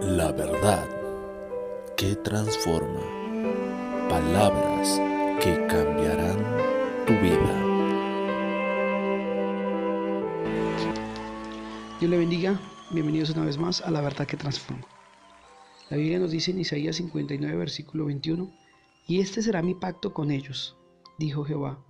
La verdad que transforma. Palabras que cambiarán tu vida. Dios le bendiga. Bienvenidos una vez más a La verdad que transforma. La Biblia nos dice en Isaías 59, versículo 21, y este será mi pacto con ellos, dijo Jehová.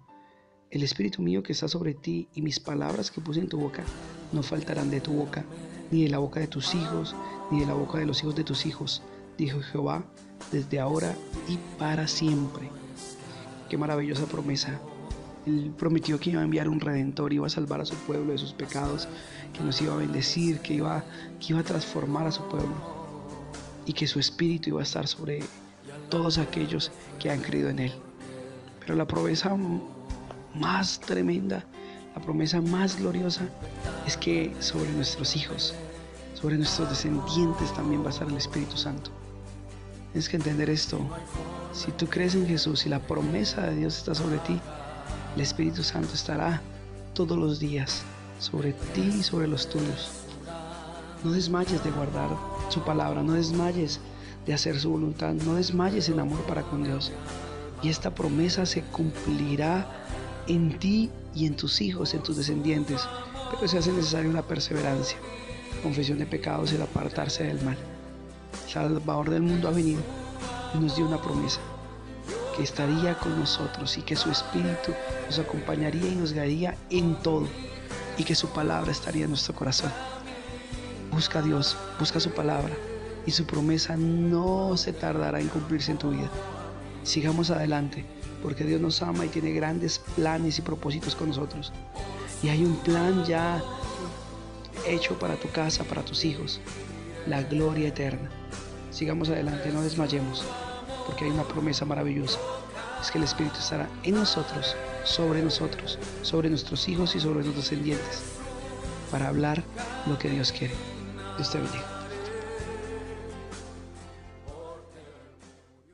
El Espíritu mío que está sobre ti y mis palabras que puse en tu boca no faltarán de tu boca, ni de la boca de tus hijos, ni de la boca de los hijos de tus hijos, dijo Jehová, desde ahora y para siempre. Qué maravillosa promesa. Él prometió que iba a enviar un redentor, iba a salvar a su pueblo de sus pecados, que nos iba a bendecir, que iba, que iba a transformar a su pueblo y que su espíritu iba a estar sobre todos aquellos que han creído en él. Pero la promesa más tremenda, la promesa más gloriosa es que sobre nuestros hijos, sobre nuestros descendientes también va a estar el Espíritu Santo. Tienes que entender esto. Si tú crees en Jesús y la promesa de Dios está sobre ti, el Espíritu Santo estará todos los días sobre ti y sobre los tuyos. No desmayes de guardar su palabra, no desmayes de hacer su voluntad, no desmayes en amor para con Dios. Y esta promesa se cumplirá en ti y en tus hijos, en tus descendientes, pero se hace necesaria una perseverancia confesión de pecados y el apartarse del mal. El Salvador del mundo ha venido y nos dio una promesa, que estaría con nosotros y que su Espíritu nos acompañaría y nos guiaría en todo y que su palabra estaría en nuestro corazón. Busca a Dios, busca su palabra y su promesa no se tardará en cumplirse en tu vida. Sigamos adelante porque Dios nos ama y tiene grandes planes y propósitos con nosotros. Y hay un plan ya hecho para tu casa, para tus hijos, la gloria eterna. Sigamos adelante, no desmayemos, porque hay una promesa maravillosa. Es que el Espíritu estará en nosotros, sobre nosotros, sobre nuestros hijos y sobre nuestros descendientes, para hablar lo que Dios quiere. Dios te bendiga.